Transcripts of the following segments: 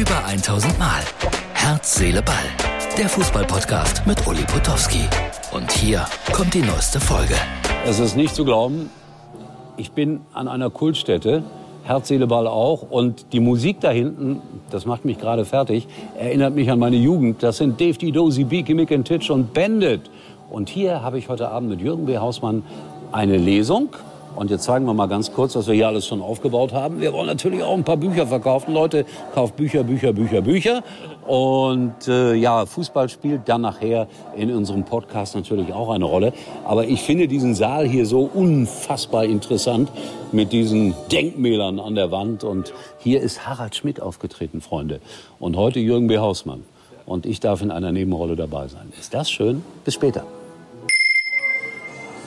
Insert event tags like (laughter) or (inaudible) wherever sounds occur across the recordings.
Über 1000 Mal. Herz, Seele, Ball. Der Fußballpodcast mit Uli Potowski. Und hier kommt die neueste Folge. Es ist nicht zu glauben, ich bin an einer Kultstätte, Herz, Seele, Ball auch. Und die Musik da hinten, das macht mich gerade fertig, erinnert mich an meine Jugend. Das sind Dave D. Dozy, Beaky, Mick and Titch und Bandit. Und hier habe ich heute Abend mit Jürgen B. Hausmann eine Lesung. Und jetzt zeigen wir mal ganz kurz, was wir hier alles schon aufgebaut haben. Wir wollen natürlich auch ein paar Bücher verkaufen. Leute, kauft Bücher, Bücher, Bücher, Bücher. Und äh, ja, Fußball spielt dann nachher in unserem Podcast natürlich auch eine Rolle. Aber ich finde diesen Saal hier so unfassbar interessant mit diesen Denkmälern an der Wand. Und hier ist Harald Schmidt aufgetreten, Freunde. Und heute Jürgen B. Hausmann. Und ich darf in einer Nebenrolle dabei sein. Ist das schön? Bis später.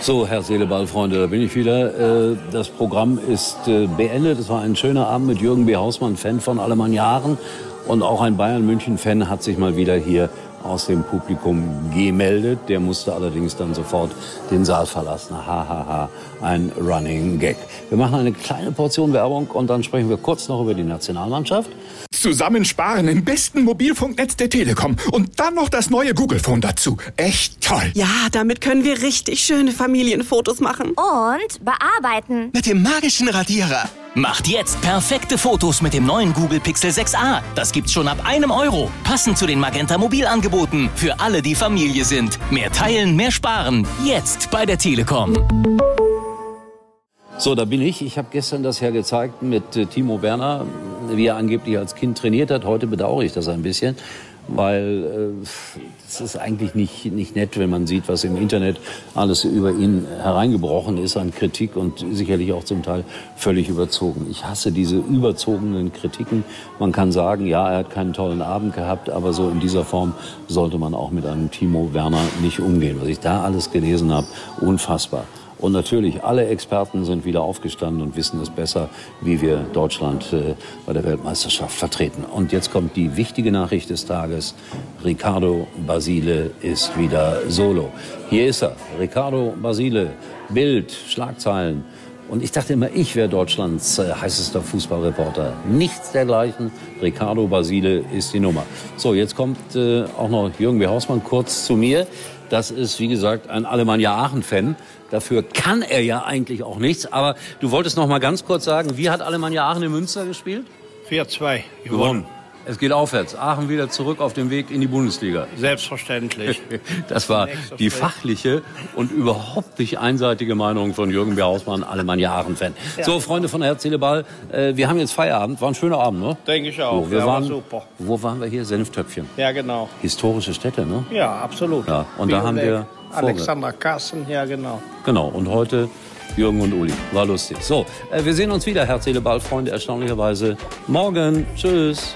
So, Herr Seeleball, Freunde, da bin ich wieder. Äh, Das Programm ist äh, beendet. Es war ein schöner Abend mit Jürgen B. Hausmann, Fan von Alemann Jahren. Und auch ein Bayern-München-Fan hat sich mal wieder hier aus dem Publikum gemeldet. Der musste allerdings dann sofort den Saal verlassen. Ha, ha, ha. Ein Running Gag. Wir machen eine kleine Portion Werbung und dann sprechen wir kurz noch über die Nationalmannschaft. Zusammensparen im besten Mobilfunknetz der Telekom und dann noch das neue Google Phone dazu. Echt toll. Ja, damit können wir richtig schöne Familienfotos machen. Und bearbeiten. Mit dem magischen Radierer. Macht jetzt perfekte Fotos mit dem neuen Google Pixel 6a. Das gibt's schon ab einem Euro. Passend zu den Magenta Mobilangeboten. Für alle, die Familie sind. Mehr teilen, mehr sparen. Jetzt bei der Telekom. So, da bin ich. Ich habe gestern das ja gezeigt mit äh, Timo Werner, wie er angeblich als Kind trainiert hat. Heute bedauere ich das ein bisschen, weil äh, es ist eigentlich nicht, nicht nett, wenn man sieht, was im Internet alles über ihn hereingebrochen ist an Kritik und sicherlich auch zum Teil völlig überzogen. Ich hasse diese überzogenen Kritiken. Man kann sagen, ja, er hat keinen tollen Abend gehabt, aber so in dieser Form sollte man auch mit einem Timo Werner nicht umgehen. Was ich da alles gelesen habe, unfassbar. Und natürlich, alle Experten sind wieder aufgestanden und wissen es besser, wie wir Deutschland äh, bei der Weltmeisterschaft vertreten. Und jetzt kommt die wichtige Nachricht des Tages. Ricardo Basile ist wieder solo. Hier ist er. Ricardo Basile. Bild, Schlagzeilen. Und ich dachte immer, ich wäre Deutschlands äh, heißester Fußballreporter. Nichts dergleichen. Ricardo Basile ist die Nummer. So, jetzt kommt äh, auch noch Jürgen B. Hausmann kurz zu mir. Das ist, wie gesagt, ein Alemannia Aachen-Fan. Dafür kann er ja eigentlich auch nichts. Aber du wolltest noch mal ganz kurz sagen, wie hat Alemannia Aachen in Münster gespielt? 4-2 Gewonnen. Es geht aufwärts. Aachen wieder zurück auf dem Weg in die Bundesliga. Selbstverständlich. (laughs) Das war die fachliche und überhaupt nicht einseitige Meinung von Jürgen B. Hausmann, Alemannia Aachen-Fan. So, Freunde von Herz, Ball, äh, wir haben jetzt Feierabend. War ein schöner Abend, ne? Denke ich auch. So, wir ja, war waren, super. Wo waren wir hier? Senftöpfchen. Ja, genau. Historische Städte, ne? Ja, absolut. Ja, und da haben wir Alexander Kassen, ja, genau. Genau, und heute Jürgen und Uli. War lustig. So, äh, wir sehen uns wieder, Herz, Seele, Ball, Freunde, erstaunlicherweise morgen. Tschüss.